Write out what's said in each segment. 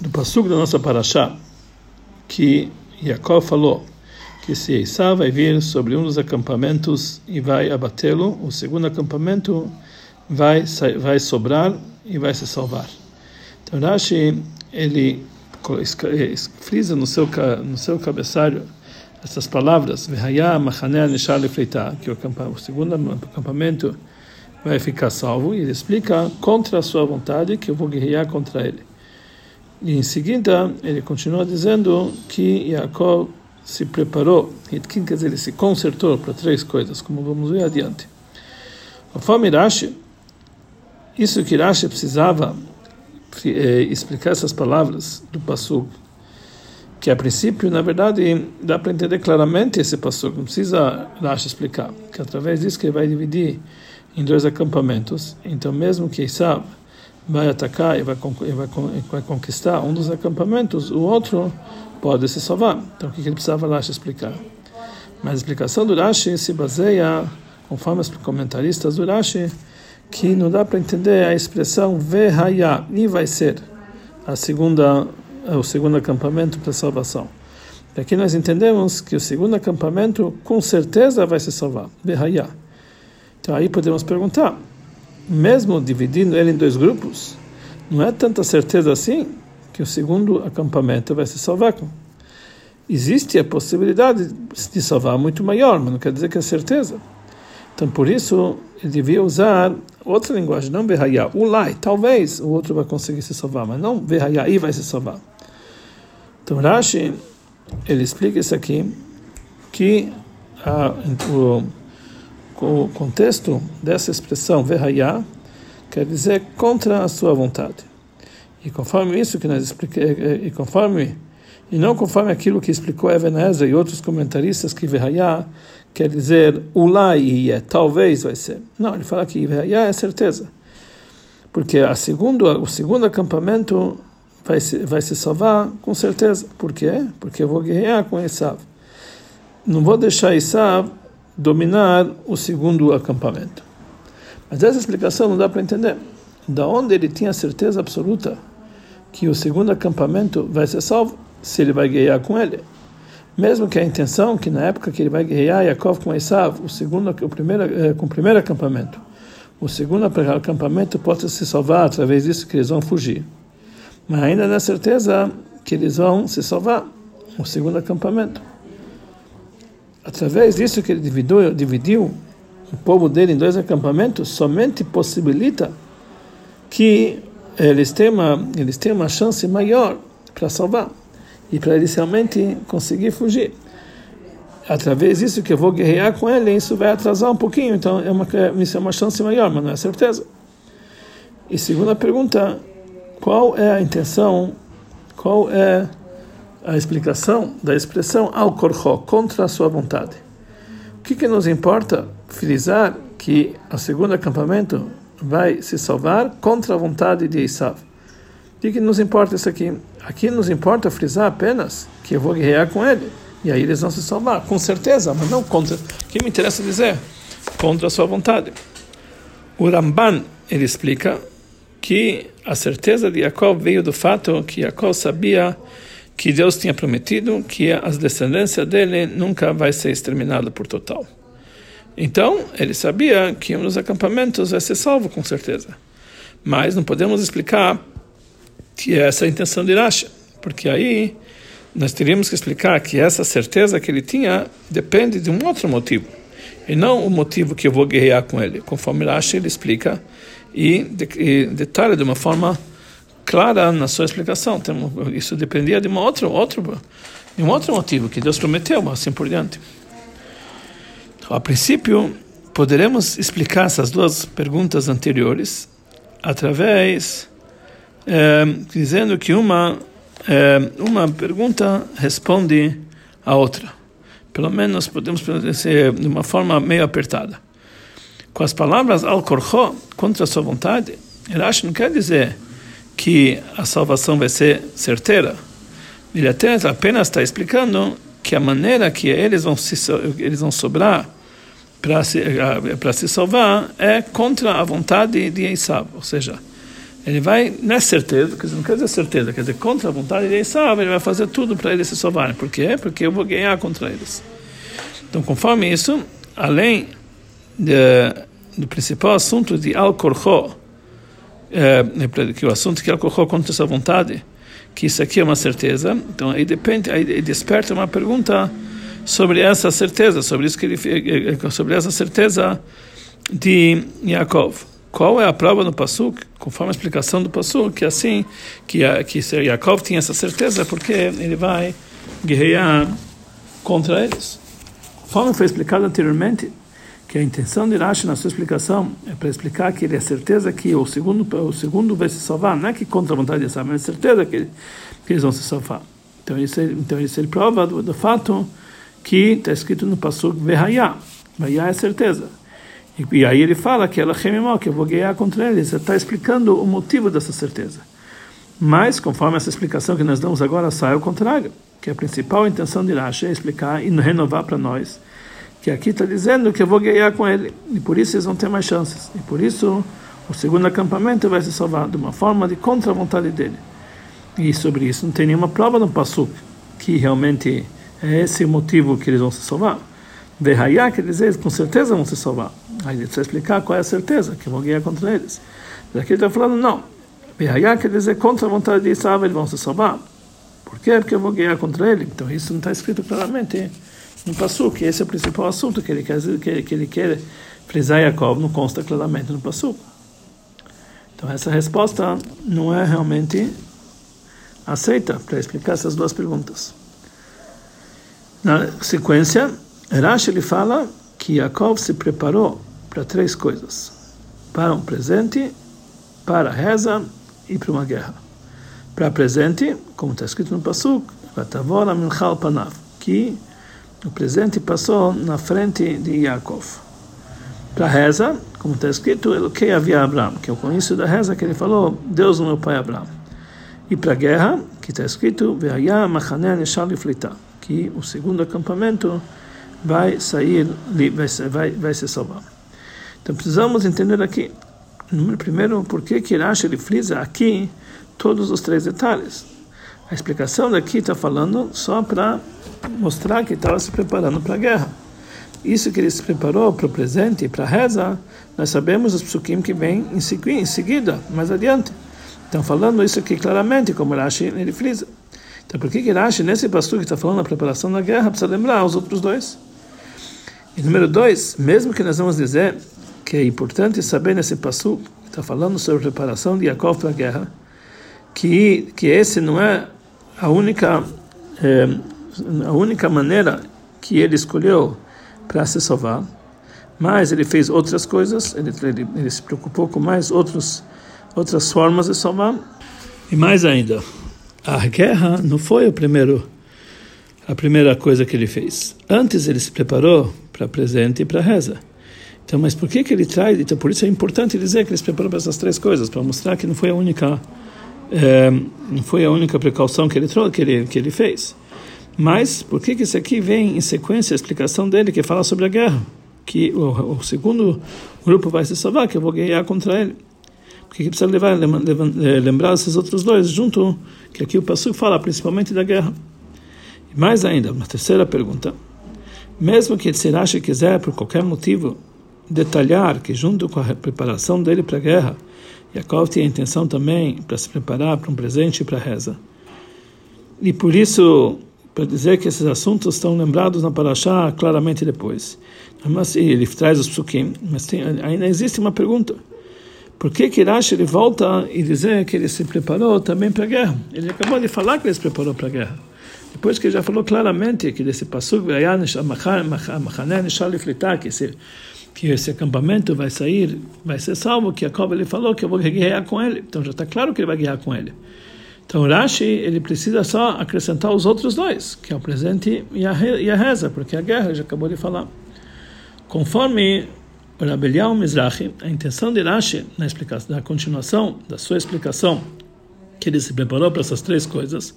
do Passug da nossa Paraxá, que Jacob falou que se Esaú vai vir sobre um dos acampamentos e vai abatê-lo, o segundo acampamento vai vai sobrar e vai se salvar. Então Rashi ele frisa no seu no seu cabeçalho essas palavras que o segundo acampamento vai ficar salvo e ele explica contra a sua vontade que eu vou guerrear contra ele. E em seguida, ele continua dizendo que Jacob se preparou, Hitkin quer dizer, ele se consertou para três coisas, como vamos ver adiante. Conforme Rashi, isso que Rashi precisava é, explicar essas palavras do Passuk, que a princípio, na verdade, dá para entender claramente esse Passuk, não precisa Rashi explicar, que através disso que ele vai dividir em dois acampamentos, então mesmo que Esav vai atacar e vai, vai, conquistar um dos acampamentos, o outro pode se salvar. Então, o que ele precisava Rashi explicar? Mas a explicação do Rashi se baseia, conforme os comentaristas do Rashi, que não dá para entender a expressão Vehaya, e vai ser a segunda, o segundo acampamento para salvação. Aqui nós entendemos que o segundo acampamento com certeza vai se salvar. Vehaya. Então aí podemos perguntar, mesmo dividindo ele em dois grupos, não é tanta certeza assim que o segundo acampamento vai se salvar. Existe a possibilidade de salvar muito maior, mas não quer dizer que é certeza. Então, por isso, ele devia usar outra linguagem, não Verhaya. Ulai, talvez o outro vai conseguir se salvar, mas não Verhaya e vai se salvar. Então, Rashi, ele explica isso aqui, que a, o, o contexto dessa expressão verhaya quer dizer contra a sua vontade. E conforme isso que nós explicamos, e conforme e não conforme aquilo que explicou Ebenezer e outros comentaristas que verhaya quer dizer ulai e talvez vai ser. Não, ele fala que verhaya é certeza. Porque a segundo, o segundo acampamento vai se, vai se salvar com certeza. Por quê? Porque eu vou guerrear com Esav. Não vou deixar Esav dominar o segundo acampamento. Mas essa explicação não dá para entender. Da onde ele tinha certeza absoluta que o segundo acampamento vai ser salvo se ele vai guerrear com ele? Mesmo que a intenção que na época que ele vai guerrear Yaakov com Esav, o segundo, o primeiro, eh, com o primeiro acampamento, o segundo acampamento pode se salvar através disso que eles vão fugir. Mas ainda não é certeza que eles vão se salvar, o segundo acampamento através disso que ele dividiu, dividiu o povo dele em dois acampamentos, somente possibilita que eles tenham uma, eles tenham uma chance maior para salvar e para eles realmente conseguir fugir. Através disso que eu vou guerrear com ele, isso vai atrasar um pouquinho, então é uma, isso é uma chance maior, mas não é certeza. E segunda pergunta, qual é a intenção, qual é a explicação da expressão al korcho, contra a sua vontade. O que, que nos importa frisar que o segundo acampamento vai se salvar contra a vontade de Esav? O que, que nos importa isso aqui? Aqui nos importa frisar apenas que eu vou guerrear com ele. E aí eles vão se salvar, com certeza, mas não contra. O que me interessa dizer? Contra a sua vontade. O Ramban, ele explica que a certeza de Jacob veio do fato que Jacob sabia que Deus tinha prometido que as descendências dele nunca vai ser exterminada por total. Então, ele sabia que um dos acampamentos vai ser salvo, com certeza. Mas não podemos explicar que é essa a intenção de Rashi, porque aí nós teríamos que explicar que essa certeza que ele tinha depende de um outro motivo, e não o motivo que eu vou guerrear com ele. Conforme Rashi ele explica e, detalha de uma forma clara na sua explicação. Isso dependia de uma outra, outro, de um outro motivo que Deus prometeu, assim por diante. Então, a princípio, poderemos explicar essas duas perguntas anteriores através é, dizendo que uma é, uma pergunta responde a outra. Pelo menos podemos dizer de uma forma meio apertada. Com as palavras al korcho contra a sua vontade, Rashi não quer dizer que a salvação vai ser certeira. Ele apenas está explicando que a maneira que eles vão se eles vão sobrar para se para se salvar é contra a vontade de Esav, ou seja, ele vai, não é certeza, quer dizer, não quer dizer certeza, quer dizer, contra a vontade de Esav, ele vai fazer tudo para eles se salvarem. Por quê? Porque eu vou ganhar contra eles. Então, conforme isso, além de, do principal assunto de Al-Korcho, é, que o assunto que Al-Korcho contra essa vontade, que isso aqui é uma certeza, então aí depende, aí desperta uma pergunta sobre essa certeza, sobre isso que ele, eh, eh, sobre essa certeza de Yaakov. Qual é a prova no Passuk? Conforme a explicação do Passuk, que é assim, que, que Yaakov tinha essa certeza porque ele vai guerrear contra eles. Conforme foi explicado anteriormente, que a intenção de Rashi na sua explicação é para explicar que ele é certeza que o segundo o segundo vai se salvar, não é que contra a vontade de Samuel, é certeza que, que eles vão se salvar. Então isso, então isso ele prova do, do fato que está escrito no Passuk Vehaya. Vehaya é certeza. E, aí ele fala que ela que eu vou guiar contra eles. Está explicando o motivo dessa certeza. Mas, conforme essa explicação que nós damos agora, sai ao contrário. Que a principal intenção de Rashi é explicar e renovar para nós que aqui está dizendo que eu vou guiar com ele. E por isso eles vão ter mais chances. E por isso o segundo acampamento vai se salvar de uma forma de contra a vontade dele. E sobre isso não tem nenhuma prova no Passuk que realmente é esse o motivo que eles vão se salvar. Verraiá quer dizer, com certeza vão se salvar. Aí ele precisa explicar qual é a certeza que vão guiar contra eles. Daqui ele está falando, não. Verraiá quer dizer, contra a vontade de Israel eles vão se salvar. Por quê? Porque eu vou guiar contra ele. Então isso não está escrito claramente no Passu, que esse é o principal assunto que ele quer, que, que ele quer frisar Yaakov, não consta claramente no Passu. Então essa resposta não é realmente aceita para explicar essas duas perguntas. Na sequência, Rashi ele fala que Yaakov se preparou para três coisas: para um presente, para a reza e para uma guerra. Para presente, como está escrito no Panav, que o presente passou na frente de Yaakov. Para a reza, como está escrito, Eloquei havia Abraão, que é o conhecido da reza que ele falou, Deus meu pai Abraão. E para a guerra, que está escrito, que o segundo acampamento vai sair, vai, vai, vai se salvar. Então precisamos entender aqui, primeiro, por que que Rashi ele frisa aqui todos os três detalhes. A explicação daqui está falando só para mostrar que estava se preparando para a guerra. Isso que ele se preparou para o presente e para a reza, nós sabemos os psukim que vem em seguida, mais adiante. Então, falando isso aqui claramente, como Rashi ele frisa. Então, por que que Rashi, nesse pastor que está falando da preparação da guerra, precisa lembrar os outros dois? E número dois, mesmo que nós vamos dizer que é importante saber nesse passo está falando sobre a preparação de Yaakov para a guerra, que que esse não é a única é, a única maneira que ele escolheu para se salvar, mas ele fez outras coisas, ele, ele, ele se preocupou com mais outros outras formas de salvar e mais ainda a guerra não foi o primeiro a primeira coisa que ele fez. Antes ele se preparou para presente e para reza. Então, mas por que que ele traz? Então, por isso é importante dizer que ele se preparou para essas três coisas, para mostrar que não foi a única não foi a única precaução que ele trouxe, que ele que ele fez. Mas por que que isso aqui vem em sequência a explicação dele que fala sobre a guerra, que o, o segundo grupo vai se salvar, que eu vou guerrear contra ele? Porque que precisa levar, eh, lembrar esses outros dois junto, que aqui o Passuco fala principalmente da guerra. E mais ainda, uma terceira pergunta. Mesmo que Sirashi quiser, por qualquer motivo, detalhar que junto com a preparação dele para a guerra, Yaakov tinha a intenção também para se preparar para um presente e para a reza. E por isso, para dizer que esses assuntos estão lembrados na Parashá claramente depois. Mas ele traz os psukim, mas tem, ainda existe uma pergunta. Por que que Rashi ele volta e dizer que ele se preparou também para a guerra? Ele acabou de falar que ele se preparou para a guerra. Depois que ele já falou claramente que desse passo que esse que esse acampamento vai sair, vai ser salvo, que Jacob ele falou que eu vou guerrear com ele. Então já está claro que ele vai guerrear com ele. Então Rashi ele precisa só acrescentar os outros dois, que é o presente e a, e a reza, porque a guerra já acabou de falar. Conforme Rabelião Mizrahi, a intenção de Rashi na explicação, na continuação da sua explicação, que ele se preparou para essas três coisas,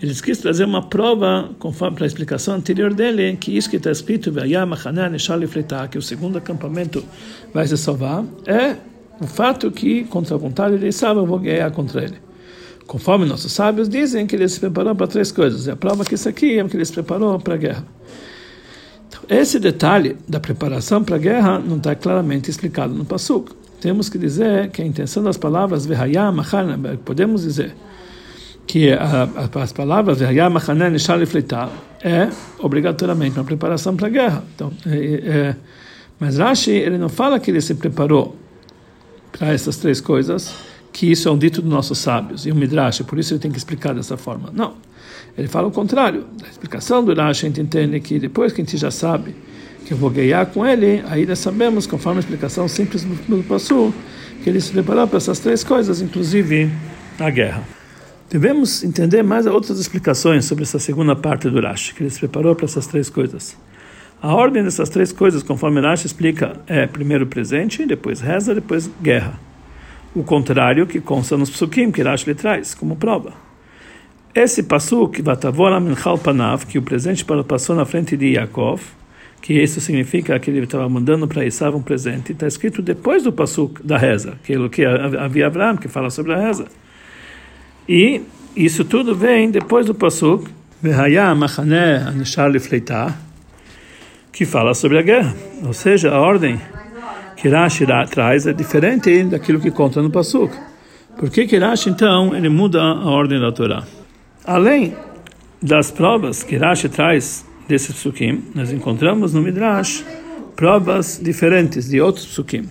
ele quis trazer uma prova, conforme para a explicação anterior dele, que isso que está escrito, que o segundo acampamento vai se salvar, é o fato que, contra a vontade de Esav, eu vou guerrear contra ele. Conforme nossos sábios dizem que ele se preparou para três coisas. E a prova que isso aqui é que ele se preparou para a guerra. Então, esse detalhe da preparação para a guerra não está claramente explicado no Pasuk. Temos que dizer que a intenção das palavras podemos dizer que a, a, as palavras é obrigatoriamente uma preparação para a guerra. Então, é, é, mas Rashi ele não fala que ele se preparou para essas três coisas, que isso é um dito dos nossos sábios e o Midrash, por isso ele tem que explicar dessa forma. Não. Ele fala o contrário. A explicação do Rashi a gente entende que depois que a gente já sabe que eu vou guiar com ele, aí nós sabemos, conforme a explicação simples do Passu, que ele se preparou para essas três coisas, inclusive a guerra. Devemos entender mais outras explicações sobre essa segunda parte do Rashi, que ele se preparou para essas três coisas. A ordem dessas três coisas, conforme Rashi explica, é primeiro presente, depois reza, depois guerra. O contrário que consta nos psukim que Rashi lhe traz como prova. Esse pasuk, Vatavora Minchal Panav, que o presente passou na frente de Yaakov, que isso significa que ele estava mandando para Isav um presente, está escrito depois do pasuk da reza, que é havia Abraão, que fala sobre a reza. E isso tudo vem depois do Lifleitah, que fala sobre a guerra. Ou seja, a ordem que Rashi traz é diferente daquilo que conta no Pasuk. Por que, que Rashi, então, ele muda a ordem da Torá? Além das provas que Rashi traz desses psukim, nós encontramos no Midrash provas diferentes de outros psukim.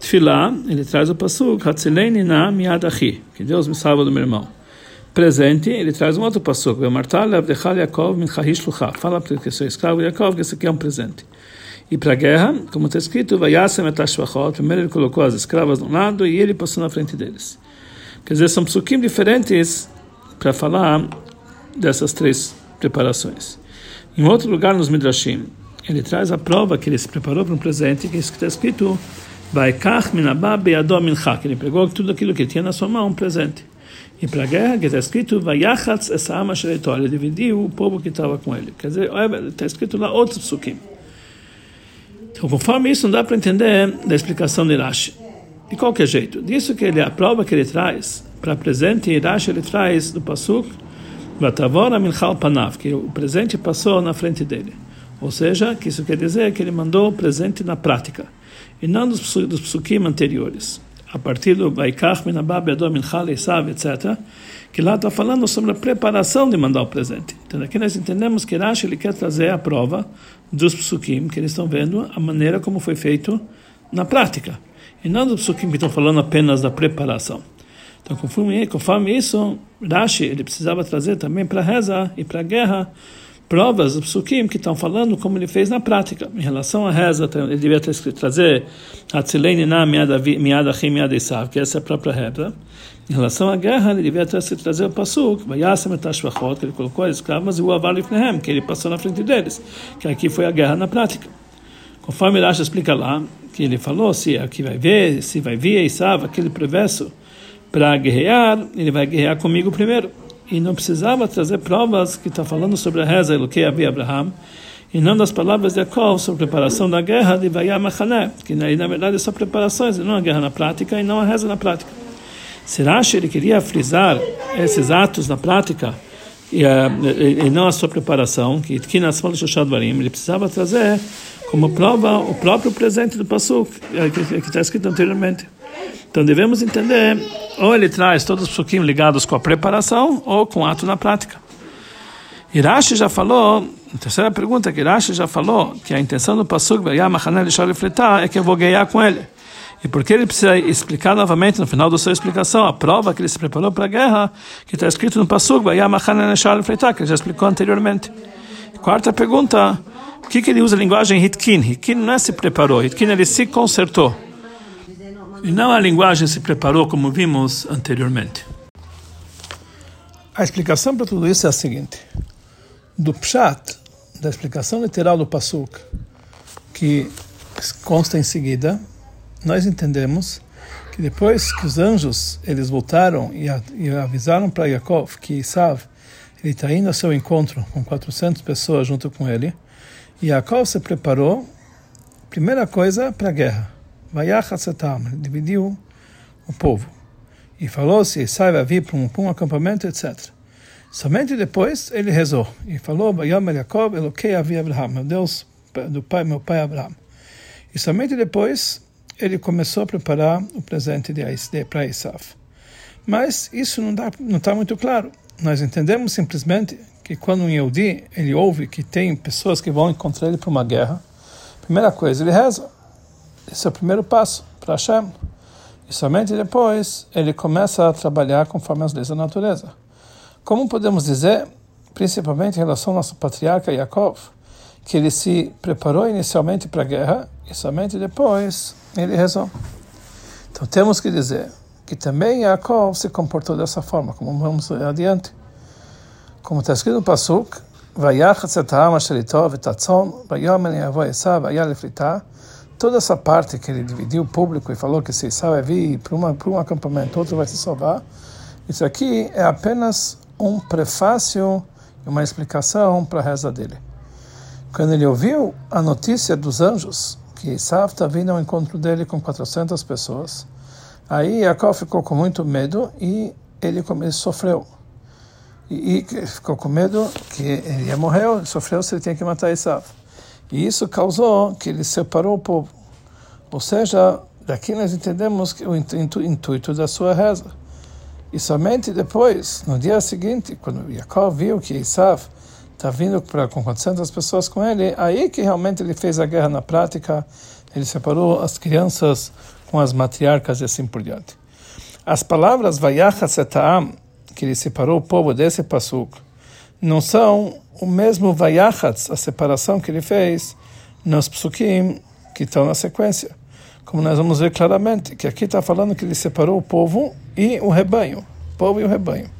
Tfilá, ele traz o pasuk, Hatzileini na miadachi, que Deus me salva do meu irmão presente, ele traz um outro passuco. Fala para que sou escravo Yaakov, que isso aqui é um presente. E para a guerra, como está escrito, primeiro ele colocou as escravas de um lado e ele passou na frente deles. Quer dizer, são psukim diferentes para falar dessas três preparações. Em outro lugar, nos Midrashim, ele traz a prova que ele se preparou para um presente, que está escrito, que ele pegou tudo aquilo que tinha na sua mão, um presente. E para a guerra, que está escrito, ele dividiu o povo que estava com ele. Quer dizer, está escrito lá outros psukim. Então, conforme isso, não dá para entender da explicação de Rashi. De qualquer jeito, disso que ele, a prova que ele traz, para presente, Rashi ele traz do pasuk, Panav, que o presente passou na frente dele. Ou seja, que isso quer dizer que ele mandou o presente na prática, e não dos, dos psukim anteriores a partir do Vaikach Minabab Yadom Minchal Esav, etc., que lá está falando sobre a preparação de mandar o presente. Então aqui nós entendemos que Rashi ele quer trazer a prova dos psukim, que eles estão vendo a maneira como foi feito na prática. E não dos psukim que estão falando apenas da preparação. Então, conforme, conforme isso, Rashi ele precisava trazer também para a reza e para a guerra provas do psukim que estão falando como ele fez na prática. Em relação à reza, ele devia ter escrito, trazer Hatzileini na miadachim miadesav, que essa é a própria reza. Em relação à guerra, ele devia ter escrito, trazer o pasuk, Vayasem etashvachot, que ele colocou as escravas, e o avar lifnehem, que ele passou na frente deles, que aqui foi a guerra na prática. Conforme Rashi explica lá, que ele falou, se aqui vai ver, se vai vir Esav, aquele preverso, para guerrear, ele vai guerrear comigo primeiro e não precisava trazer provas que está falando sobre a reza que havia Abraham e não das palavras de Jacob sobre a preparação da guerra de Vayam Machané, que na, na verdade são preparações, e não a guerra na prática e não a reza na prática. Será que ele queria frisar esses atos na prática e, uh, e não a sua preparação, que que nas ele precisava trazer como prova o próprio presente do Passuk, eh, que está escrito anteriormente. Então devemos entender, ou ele traz todos os psukim ligados com a preparação, ou com o ato na prática. Irashi já falou, a terceira pergunta que Irashi já falou, que a intenção do Pasuk, é que eu vou ganhar com ele. E porque ele precisa explicar novamente no final da sua explicação a prova que ele se preparou para a guerra, que está escrito no Pasuk, que ele já explicou anteriormente. Quarta pergunta, por que, que ele usa a linguagem Hitkin? Hitkin não é se preparou, Hitkin ele se consertou. E não a linguagem se preparou como vimos anteriormente. A explicação para tudo isso é a seguinte: do Pshat, da explicação literal do Pasuk, que consta em seguida, nós entendemos que depois que os anjos eles voltaram e, e avisaram para Yaakov que Isav ele está indo ao seu encontro com 400 pessoas junto com ele, e Yaakov se preparou, primeira coisa, para a guerra Vayachatzatam, ele dividiu o povo. E falou se sai vai vir para um, para um acampamento, etc. Somente depois ele rezou e falou: Bayam Yaakov, Eloquei Avi Abraham, meu Deus do pai, meu pai Abraham. E somente depois ele começou a preparar o presente de, de para Isaf. Mas isso não está muito claro. Nós entendemos simplesmente que quando um Yehudi, ele ouve que tem pessoas que vão encontrar ele para uma guerra, primeira coisa, ele reza. Esse é o primeiro passo para Hashem. E somente depois ele começa a trabalhar conforme as leis da natureza. Como podemos dizer, principalmente em relação ao nosso patriarca Yaakov, que ele se preparou inicialmente para a guerra e somente depois ele rezou. Então temos que dizer que também Yaakov se comportou dessa forma, como vamos adiante. Como está escrito no Pasuk, Toda essa parte que ele dividiu o público e falou que se vai vir para, uma, para um acampamento, outro vai se salvar, isso aqui é apenas um prefácio e uma explicação para a reza dele. Quando ele ouviu a notícia dos anjos, que Isav está vindo ao encontro dele com 400 pessoas, aí Jacob ficou com muito medo e ele sofreu e, e ficou com medo que ele ia morrer, sofreu se ele tinha que matar Esav. E isso causou que ele separou o povo. Ou seja, daqui nós entendemos o intuito da sua reza. E somente depois, no dia seguinte, quando Jacob viu que Esav está vindo para com 400 pessoas com ele, aí que realmente ele fez a guerra na prática, ele separou as crianças com as matriarcas e assim por diante. As palavras Vayachasetaam que ele separou o povo desse pasuk, não são o mesmo vayachatz, a separação que ele fez nos psukim que estão na sequência. Como nós vamos ver claramente, que aqui está falando que ele separou o povo e o rebanho, o povo e o rebanho.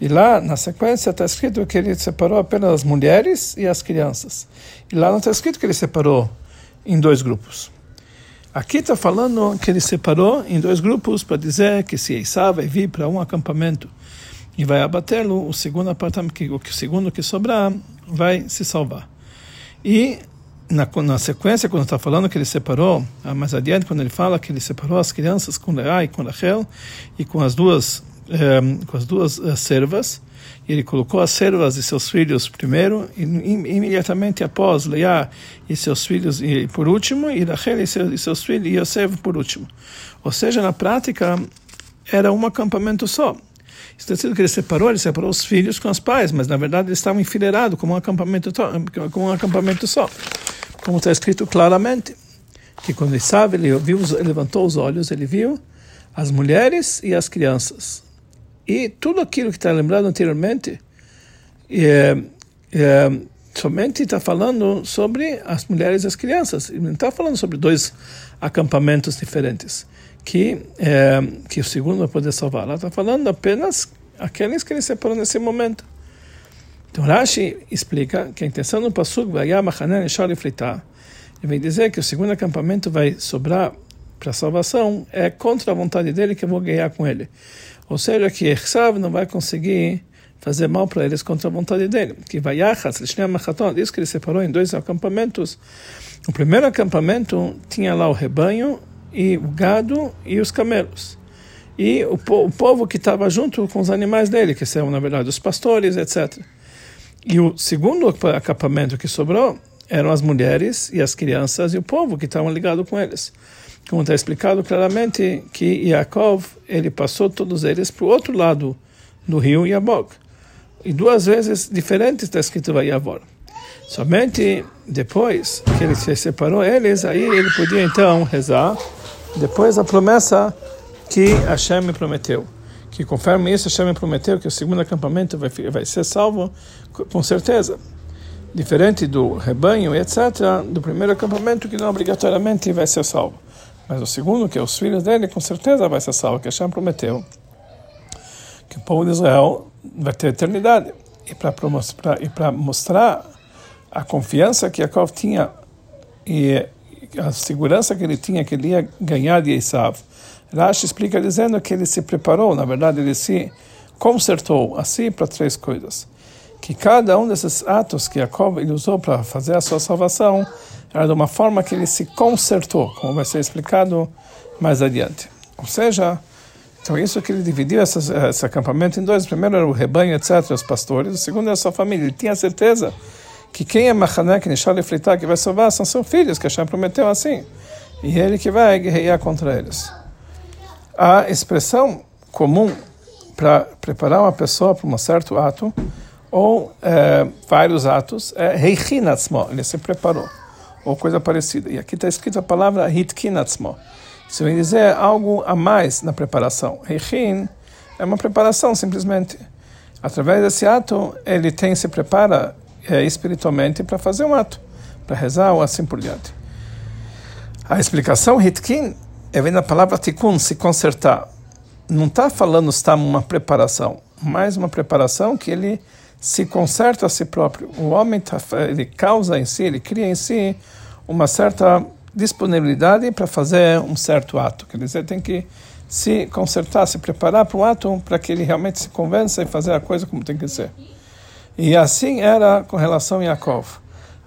E lá na sequência está escrito que ele separou apenas as mulheres e as crianças. E lá não está escrito que ele separou em dois grupos. Aqui está falando que ele separou em dois grupos para dizer que se Esaú vai vir para um acampamento e vai abatê-lo, o segundo apartamento, o segundo que sobrar, vai se salvar. E na, na sequência, quando está falando que ele separou, ah, mais adiante, quando ele fala que ele separou as crianças com Leá e com Rachel e com as duas, eh, com as duas uh, servas, e ele colocou as servas e seus filhos primeiro, e imediatamente após Leá e seus filhos e por último, e Rachel e seus, e seus filhos e Yosef por último. Ou seja, na prática, era um acampamento só. Está dizendo que ele separou, ele separou os filhos com os pais, mas na verdade eles estavam enfileirados como um acampamento, como um acampamento só. Como está escrito claramente, que quando ele sabe, ele viu, levantou os olhos, ele viu as mulheres e as crianças. E tudo aquilo que está lembrado anteriormente, é, é, somente está falando sobre as mulheres e as crianças. Ele não está falando sobre dois acampamentos diferentes que, é, que o segundo vai poder salvar. Ela está falando apenas aqueles que ele separou nesse momento. Então Rashi explica que a intenção do Pasuk vai ele vem dizer que o segundo acampamento vai sobrar para salvação é contra a vontade dele que eu vou ganhar com ele. Ou seja, que Echav não vai conseguir fazer mal para eles contra a vontade dele. Que vai isso que ele separou em dois acampamentos. O primeiro acampamento tinha lá o rebanho e o gado e os camelos. E o, po o povo que estava junto com os animais dele, que são, na verdade, os pastores, etc. E o segundo acampamento que sobrou eram as mulheres e as crianças e o povo que estavam ligados com eles. Como está explicado claramente que Yaakov, ele passou todos eles para o outro lado do rio Yabok. E duas vezes diferentes está escrito Vayavor. Somente depois que ele se separou eles, aí ele podia então rezar depois a promessa que Hashem me prometeu. Que conforme isso, Hashem me prometeu que o segundo acampamento vai, vai ser salvo, com certeza. Diferente do rebanho, etc., do primeiro acampamento, que não obrigatoriamente vai ser salvo. Mas o segundo, que é os filhos dele, com certeza vai ser salvo, que Hashem prometeu que o povo de Israel vai ter eternidade. E para mostrar a confiança que Jacob tinha e a segurança que ele tinha que ele ia ganhar de Esav. Rashi explica dizendo que ele se preparou, na verdade ele se consertou assim para três coisas. Que cada um desses atos que Jacob ele usou para fazer a sua salvação era de uma forma que ele se consertou, como vai ser explicado mais adiante. Ou seja, então isso que ele dividiu essas, esse acampamento em dois. Primeiro era o rebanho, etc., os pastores. O segundo era a sua família. Ele tinha certeza que quem é Mahané, que Nishal Fritar, que vai salvar, são seus filhos, que Hashem prometeu assim. E ele que vai guerrear contra eles. A expressão comum para preparar uma pessoa para um certo ato, ou é, vários atos, é Heichinatzmo, ele se preparou, ou coisa parecida. E aqui está escrita a palavra Hitkinatzmo. Isso vem dizer algo a mais na preparação. Heichin é uma preparação, simplesmente. Através desse ato, ele tem se prepara é, espiritualmente para fazer um ato, para rezar ou assim por diante. A explicação hitkin é vem da palavra tikkun, se consertar. Não está falando está uma preparação, mas uma preparação que ele se conserta a si próprio. O homem tá, ele causa em si, ele cria em si uma certa disponibilidade para fazer um certo ato. Quer dizer, tem que se consertar, se preparar para o ato para que ele realmente se convença e fazer a coisa como tem que ser. E assim era com relação a Yaakov.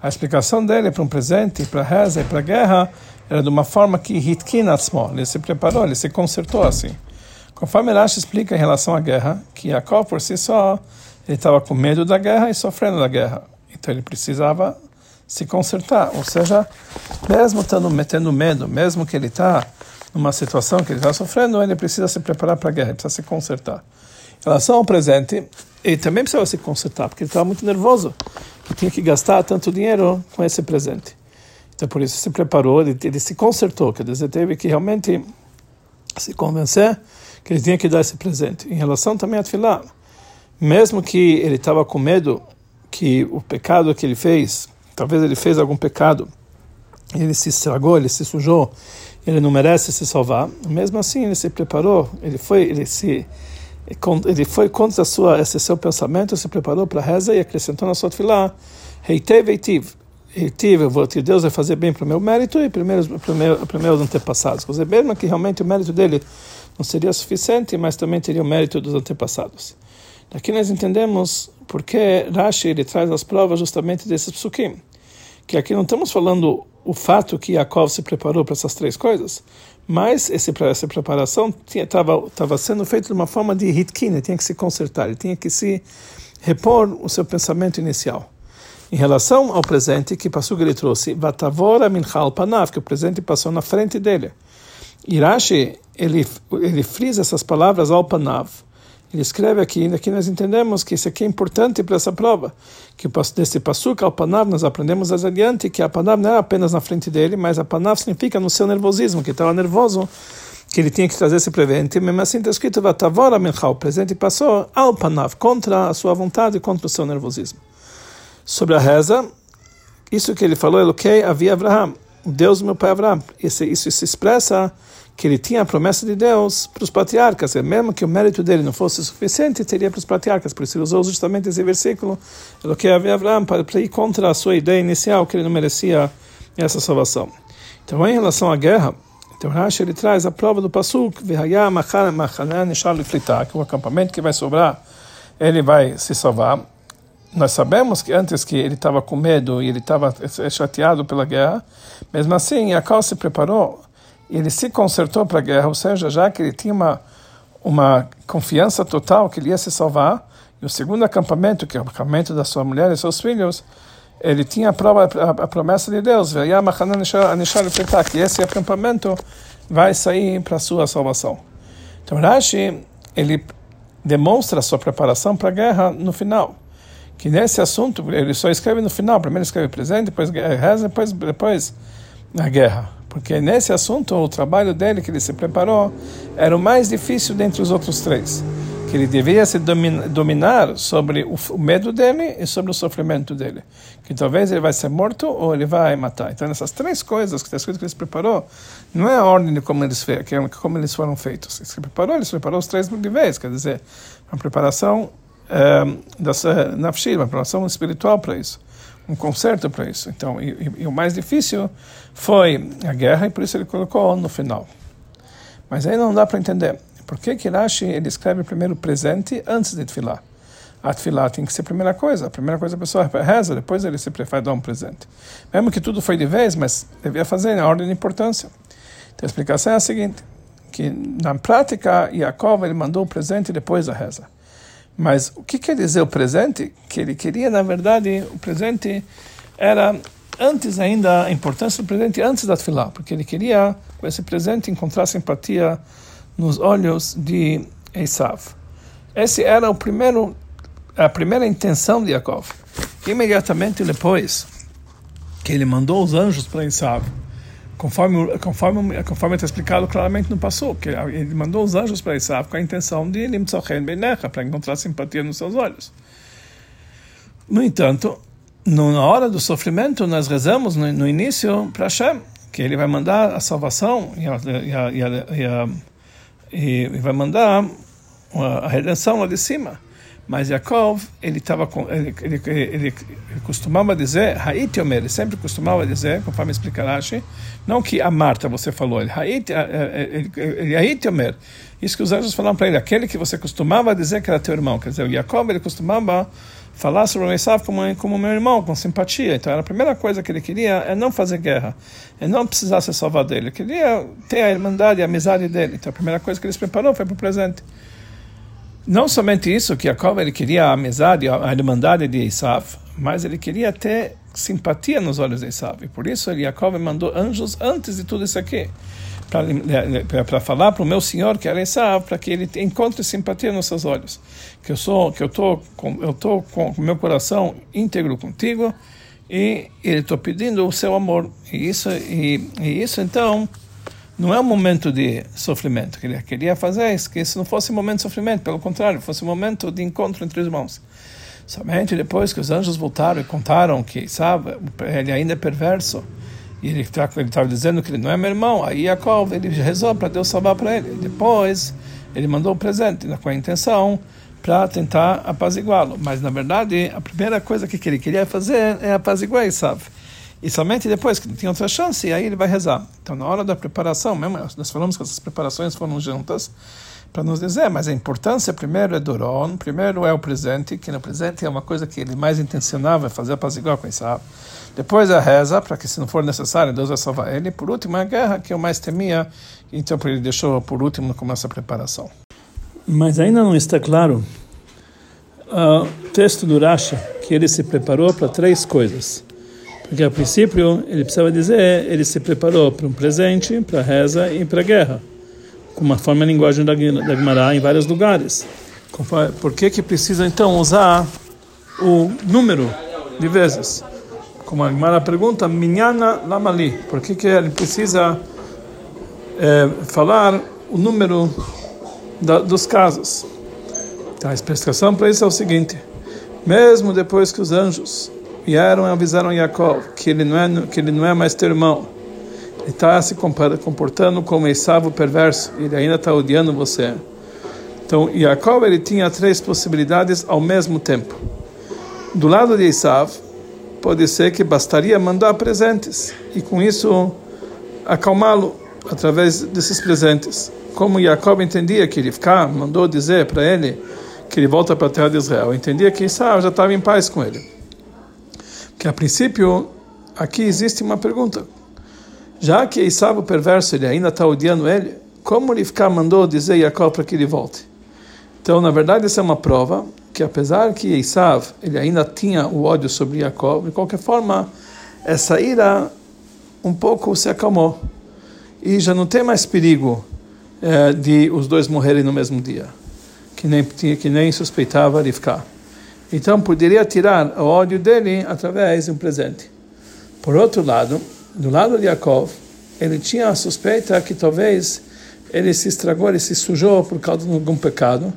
A explicação dele para um presente, para a reza e para a guerra era de uma forma que Hitkin Atzmo, ele se preparou, ele se consertou assim. Conforme Rashi explica em relação à guerra, que Yaakov por si só, ele estava com medo da guerra e sofrendo da guerra. Então ele precisava se consertar. Ou seja, mesmo estando metendo medo, mesmo que ele está numa situação que ele está sofrendo, ele precisa se preparar para a guerra, ele precisa se consertar. Em relação ao presente, ele também precisava se consertar, porque ele estava muito nervoso, que tinha que gastar tanto dinheiro com esse presente. Então, por isso, se preparou, ele, ele se consertou, quer dizer, teve que realmente se convencer que ele tinha que dar esse presente. Em relação também a Tfilah, mesmo que ele estava com medo que o pecado que ele fez, talvez ele fez algum pecado, ele se estragou, ele se sujou, ele não merece se salvar, mesmo assim ele se preparou, ele foi, ele se ele foi contra sua, esse seu pensamento, se preparou para a reza e acrescentou na sua tefilá, Heitev, Heitiv, Heitiv, eu vou ter Deus vai fazer bem para o meu mérito e para os meus antepassados. Quer dizer, mesmo que realmente o mérito dele não seria suficiente, mas também teria o mérito dos antepassados. Daqui nós entendemos porque Rashi ele traz as provas justamente desses psukim. Que aqui não estamos falando o fato que Yaakov se preparou para essas três coisas, mas esse, essa preparação estava sendo feita de uma forma de hitkin, ele tinha que se consertar, ele tinha que se repor o seu pensamento inicial. Em relação ao presente que Passug ele trouxe, Vatavora minchal panav, que o presente passou na frente dele. Irashi, ele, ele frisa essas palavras ao panav. Ele escreve aqui, aqui nós entendemos que isso aqui é importante para essa prova, que desse passuca ao panav nós aprendemos adiante que a panav não é apenas na frente dele, mas a panav significa no seu nervosismo, que estava nervoso, que ele tinha que trazer esse presente, mesmo assim está escrito vatavora minchal, o presente passou ao panav, contra a sua vontade, contra o seu nervosismo. Sobre a reza, isso que ele falou, Eloquei havia Abraham, Deus do meu pai Abraham, isso, isso se expressa que ele tinha a promessa de Deus para os patriarcas, mesmo que o mérito dele não fosse suficiente, teria para os patriarcas. Por isso ele usou justamente esse versículo, o que havia Abraão, para, para ir contra a sua ideia inicial, que ele não merecia essa salvação. Então, em relação à guerra, então Rashi ele traz a prova do Pasuk, que o acampamento que vai sobrar, ele vai se salvar. Nós sabemos que antes que ele estava com medo e ele estava chateado pela guerra, mesmo assim, Yaakov se preparou ele se consertou para a guerra, ou seja, já que ele tinha uma, uma confiança total que ele ia se salvar, e o segundo acampamento, que é o acampamento da sua mulher e seus filhos, ele tinha a, prova, a, a promessa de Deus, que esse acampamento vai sair para a sua salvação. Então Rashi, ele demonstra a sua preparação para a guerra no final. Que nesse assunto, ele só escreve no final, primeiro escreve presente, depois reza, depois, depois a guerra porque nesse assunto o trabalho dele que ele se preparou era o mais difícil dentre os outros três, que ele deveria se dominar sobre o medo dele e sobre o sofrimento dele, que talvez ele vai ser morto ou ele vai matar. Então essas três coisas que está escrito que ele se preparou, não é a ordem de como eles fez, como eles foram feitos. Ele se preparou, ele se preparou os três de vez, quer dizer, uma preparação um, eh, da nafshi, uma preparação espiritual para isso um conserto para isso. Então, e, e, o mais difícil foi a guerra e por isso ele colocou no final. Mas aí não dá para entender. Por que que ele escreve primeiro presente antes de Tfilah? a tefilá tem que ser a primeira coisa. A primeira coisa a pessoa reza, depois ele se prefere dar um presente. Mesmo que tudo foi de vez, mas devia fazer na ordem de importância. Então a explicação é a seguinte, que na prática Jacob ele mandou o presente depois da reza. Mas o que quer dizer o presente? Que ele queria, na verdade, o presente era antes ainda, a importância do presente antes da tefilá, porque ele queria, com esse presente, encontrar simpatia nos olhos de Esav. Esse era o primeiro a primeira intenção de Yaakov. Imediatamente depois que ele mandou os anjos para Esav, conforme conforme conforme está explicado claramente no passo, que ele mandou os anjos para Esav com a intenção de para encontrar simpatia nos seus olhos. No entanto, na hora do sofrimento, nós rezamos no, no início para Hashem, que ele vai mandar a salvação e, a, e, a, e, e vai mandar a redenção lá de cima. Mas Yaakov, ele estava ele, ele, ele, ele, costumava dizer, Haiti Omer, ele sempre costumava dizer, conforme explica Rashi, não que a Marta você falou, ele Haiti, ele, ele, Haiti Omer, isso que os anjos falaram para ele, aquele que você costumava dizer que era teu irmão, quer dizer, o Yaakov, ele costumava falar sobre o Esav como, como meu irmão, com simpatia, então a primeira coisa que ele queria é não fazer guerra, é não precisar ser salvado dele, ele queria ter a irmandade, a amizade dele, então a primeira coisa que ele se preparou foi para o presente. Não somente isso, que Jacob ele queria a amizade, a irmandade de Esav, mas ele queria ter simpatia nos olhos de Esav. E por isso ele, Jacob mandou anjos antes de tudo isso aqui, para falar para o meu senhor, que era Esav, para que ele encontre simpatia nos seus olhos. Que eu sou, que eu tô, com, eu tô com o meu coração íntegro contigo e estou pedindo o seu amor. E isso, e, e isso então não é um momento de sofrimento. Ele queria fazer isso, que isso não fosse um momento de sofrimento, pelo contrário, fosse um momento de encontro entre os irmãos. Somente depois que os anjos voltaram e contaram que, sabe, ele ainda é perverso, e ele tá, estava dizendo que ele não é meu irmão, aí Jacob, ele rezou para Deus salvar para ele. Depois, ele mandou o um presente, com a intenção para tentar apaziguá-lo. Mas, na verdade, a primeira coisa que ele queria fazer é apaziguar, sabe? E somente depois que tinha outra chance, aí ele vai rezar. Então, na hora da preparação, mesmo nós falamos que essas preparações foram juntas para nos dizer, mas a importância primeiro é Doron, primeiro é o presente, que no presente é uma coisa que ele mais intencionava fazer igual com Isaac. Depois a reza, para que se não for necessário, Deus vai salvar ele. Por último, a guerra, que eu mais temia, então ele deixou por último como essa preparação. Mas ainda não está claro o texto do Rashi, que ele se preparou para três coisas. Porque a princípio ele precisava dizer, ele se preparou para um presente, para reza e para guerra, com uma forma de linguagem da, da em vários lugares. Por que que precisa então usar o número de vezes? Como a Gemara pergunta, Minhana Lamali, por que que ele precisa é, falar o número da, dos casos? Então a explicação para isso é o seguinte: mesmo depois que os anjos vieram e avisaram Jacob que ele não é que ele não é mais teu irmão. Ele está se comportando como Esav perverso. Ele ainda está odiando você. Então Jacob ele tinha três possibilidades ao mesmo tempo. Do lado de Esav pode ser que bastaria mandar presentes e com isso acalmá-lo através desses presentes. Como Jacob entendia que ele ficar, mandou dizer para ele que ele volta para a terra de Israel. Entendia que Esav já estava em paz com ele que a princípio aqui existe uma pergunta. Já que o perverso, ele ainda está odiando ele, como ele ficar mandou dizer Jacob para que ele volte? Então, na verdade, essa é uma prova que apesar que Esav ele ainda tinha o ódio sobre Jacob, de qualquer forma, essa ira um pouco se acalmou e já não tem mais perigo é, de os dois morrerem no mesmo dia, que nem que nem suspeitava de ficar. Então poderia tirar o ódio dele através de um presente. Por outro lado, do lado de Yaakov, ele tinha a suspeita que talvez ele se estragou, ele se sujou por causa de algum pecado.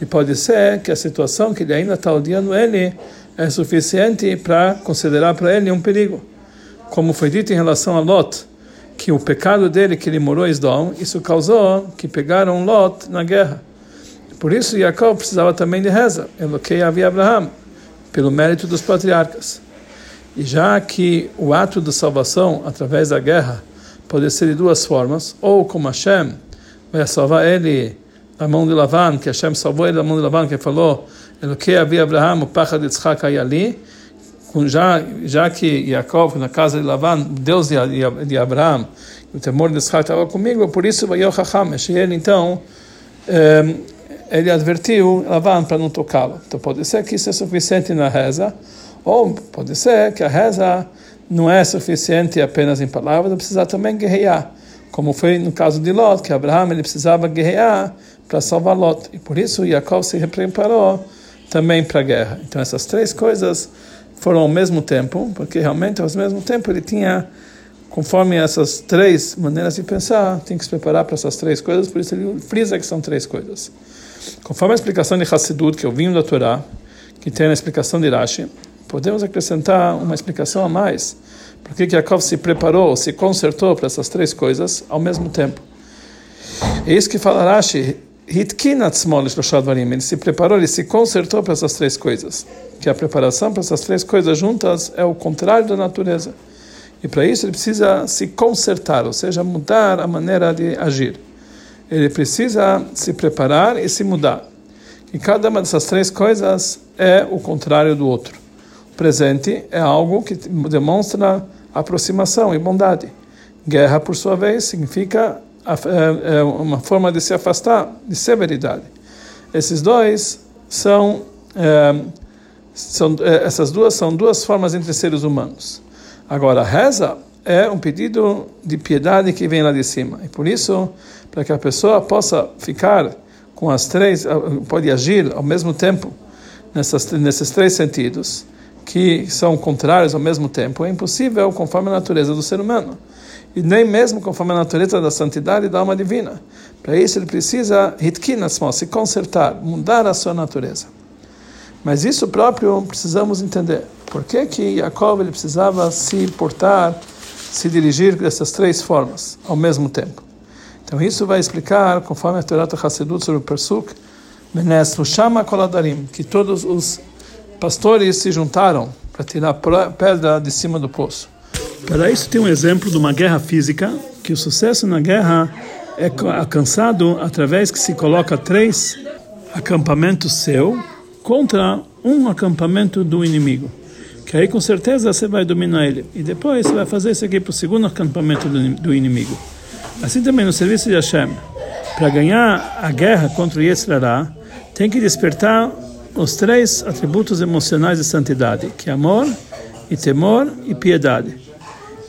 E pode ser que a situação que ele ainda está odiando ele é suficiente para considerar para ele um perigo. Como foi dito em relação a Lot, que o pecado dele, que ele morou em Esdom, isso causou que pegaram Lot na guerra. Por isso, Jacob precisava também de reza, Eloquei havia Abraham, pelo mérito dos patriarcas. E já que o ato de salvação através da guerra pode ser de duas formas, ou como Hashem vai salvar ele da mão de Lavan, que Hashem salvou ele da mão de Lavan, que falou, Eloquei havia Abraham, o pacha de Yitzhak ali, já, já que Jacob, na casa de Lavan, Deus de, de Abraão, o temor de Yitzhak estava comigo, por isso vai o Chacham, ele então, um, ele advertiu Lavan para não tocá-lo. Então pode ser que isso é suficiente na reza, ou pode ser que a reza não é suficiente apenas em palavras, precisa também guerrear, como foi no caso de Lot, que Abraão ele precisava guerrear para salvar Lot, e por isso Jacob se preparou também para a guerra. Então essas três coisas foram ao mesmo tempo, porque realmente ao mesmo tempo ele tinha, conforme essas três maneiras de pensar, tem que se preparar para essas três coisas, por isso ele frisa que são três coisas. Conforme a explicação de Hassidut, que eu vim da Torá, que tem a explicação de Rashi, podemos acrescentar uma explicação a mais. Por que Yaakov se preparou, se consertou para essas três coisas ao mesmo tempo? É isso que fala Rashi, ele se preparou, ele se consertou para essas três coisas. Que a preparação para essas três coisas juntas é o contrário da natureza. E para isso ele precisa se consertar, ou seja, mudar a maneira de agir. Ele precisa se preparar e se mudar. E cada uma dessas três coisas é o contrário do outro. O presente é algo que demonstra aproximação e bondade. Guerra, por sua vez, significa é, é uma forma de se afastar de severidade. Esses dois são, é, são é, essas duas são duas formas entre seres humanos. Agora, reza é um pedido de piedade que vem lá de cima. E por isso, para que a pessoa possa ficar com as três, pode agir ao mesmo tempo nessas, nesses três sentidos, que são contrários ao mesmo tempo, é impossível conforme a natureza do ser humano e nem mesmo conforme a natureza da santidade da alma divina. Para isso ele precisa se consertar, mudar a sua natureza. Mas isso próprio precisamos entender. Por que que Jacob ele precisava se portar, se dirigir dessas três formas ao mesmo tempo? Então isso vai explicar, conforme a Torá Hassidut sobre o Persuk, Menes Chama Koladarim, que todos os pastores se juntaram para tirar pedra de cima do poço. Para isso tem um exemplo de uma guerra física, que o sucesso na guerra é alcançado através que se coloca três acampamentos seu contra um acampamento do inimigo. Que aí com certeza você vai dominar ele. E depois você vai fazer isso aqui para o segundo acampamento do, inimigo. Assim também no serviço de Hashem. Para ganhar a guerra contra o tem que despertar os três atributos emocionais de santidade, que é amor, e temor e piedade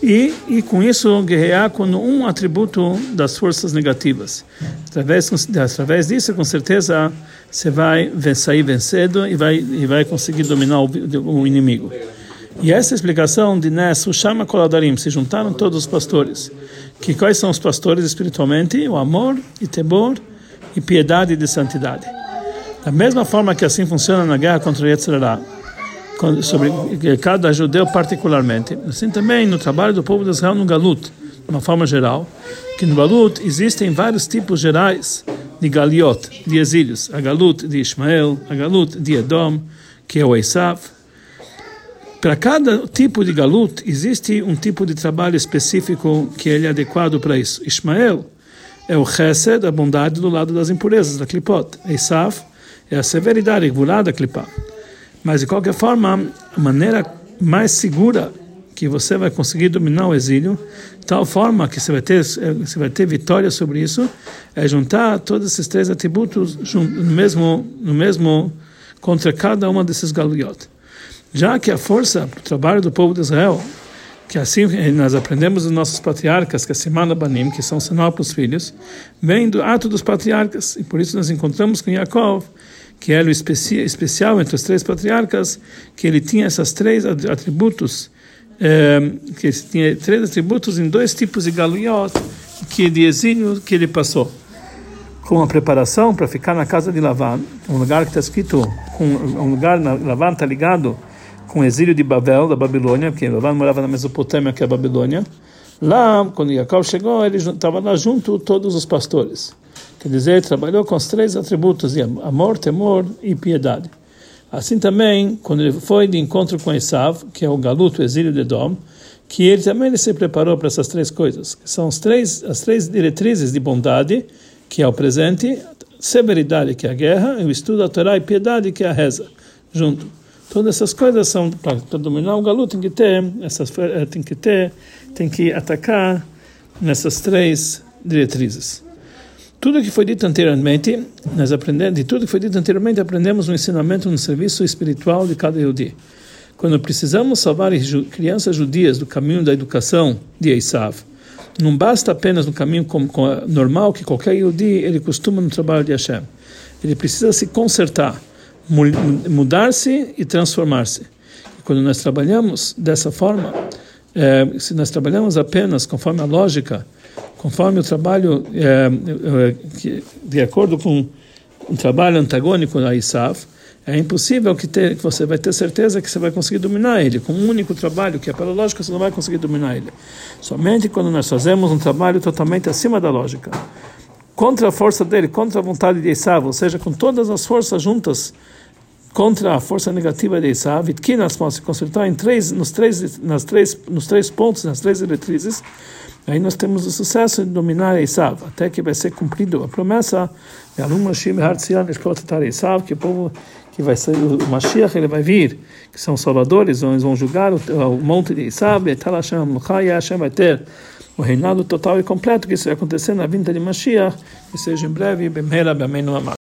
e, e com isso guerrear com um atributo das forças negativas. Através, através disso, com certeza, você vai sair vencendo e vai, e vai conseguir dominar o, o inimigo. E essa explicação de Nes, o Shama Koladarim, se juntaram todos os pastores. Que quais são os pastores espiritualmente? O amor e temor e piedade de santidade. Da mesma forma que assim funciona na guerra contra o Yetzirah sobre cada judeu particularmente. Assim também no trabalho do povo de Israel no Galut, de uma forma geral, que no Galut existem vários tipos gerais de galiot, de exílios. A Galut de Ismael, a Galut de Edom, que é o Esav. Para cada tipo de Galut existe um tipo de trabalho específico que ele é adequado para isso. Ismael é o Chesed, a bondade do lado das impurezas, da Klipot. Esav é a severidade, a da Klipot. Mas de qualquer forma, a maneira mais segura que você vai conseguir dominar o exílio, tal forma que você vai ter você vai ter vitória sobre isso, é juntar todos esses três atributos no mesmo no mesmo contra cada uma desses galiot. Já que a força para o trabalho do povo de Israel, que assim nós aprendemos dos nossos patriarcas, que é Simana Banim, que são sinal para os filhos, vem do ato dos patriarcas, e por isso nós encontramos com Yaakov que era o especial entre os três patriarcas, que ele tinha esses três atributos, é, que ele tinha três atributos em dois tipos de galuiot, que de exílio que ele passou. Com a preparação para ficar na casa de Lavan, um lugar que está escrito, um lugar na Lavan está ligado com o exílio de Babel, da Babilônia, porque Lavan morava na Mesopotâmia, que é a Babilônia. Lá, quando Jacob chegou, ele estava lá junto todos os pastores. Quer dizer, trabalhou com os três atributos amor, temor e piedade. Assim também, quando ele foi de encontro com Esav, que é o galuto, exílio de Edom, que ele também ele se preparou para essas três coisas, que são as três, as três diretrizes de bondade, que é o presente, severidade, que é a guerra, e o estudo da Torá e piedade, que é a reza, junto. Todas essas coisas são para dominar o galu tem que ter essas eh, tem que ter tem que atacar nessas três diretrizes. Tudo que foi dito anteriormente, nós aprendemos, de tudo que foi dito anteriormente, aprendemos um ensinamento no serviço espiritual de cada Yehudi. Quando precisamos salvar crianças judias do caminho da educação de Esav, não basta apenas no caminho normal que qualquer Yehudi ele costuma no trabalho de Hashem. Ele precisa se consertar mudar-se e transformar-se. Quando nós trabalhamos dessa forma, é, se nós trabalhamos apenas conforme a lógica, conforme o trabalho é, é, que, de acordo com um trabalho antagônico a Isaf, é impossível que, ter, que você vai ter certeza que você vai conseguir dominar ele. Com um único trabalho, que é pela lógica, você não vai conseguir dominar ele. Somente quando nós fazemos um trabalho totalmente acima da lógica, contra a força dele, contra a vontade de Isav, ou seja, com todas as forças juntas contra a força negativa de Esav, que podemos se concentrar em três, nos, três, nas três, nos três pontos, nas três diretrizes, aí nós temos o sucesso de dominar Esav, até que vai ser cumprido a promessa de Alum Mashiach Hartzian Esav, que o povo que vai ser o Mashiach, ele vai vir, que são salvadores, eles vão julgar o, o monte de Esav, e tal Hashem e Hashem vai ter o reinado total e completo, que isso vai acontecer na vinda de Mashiach, que seja em breve, bem Bemera, Bemenu Amar.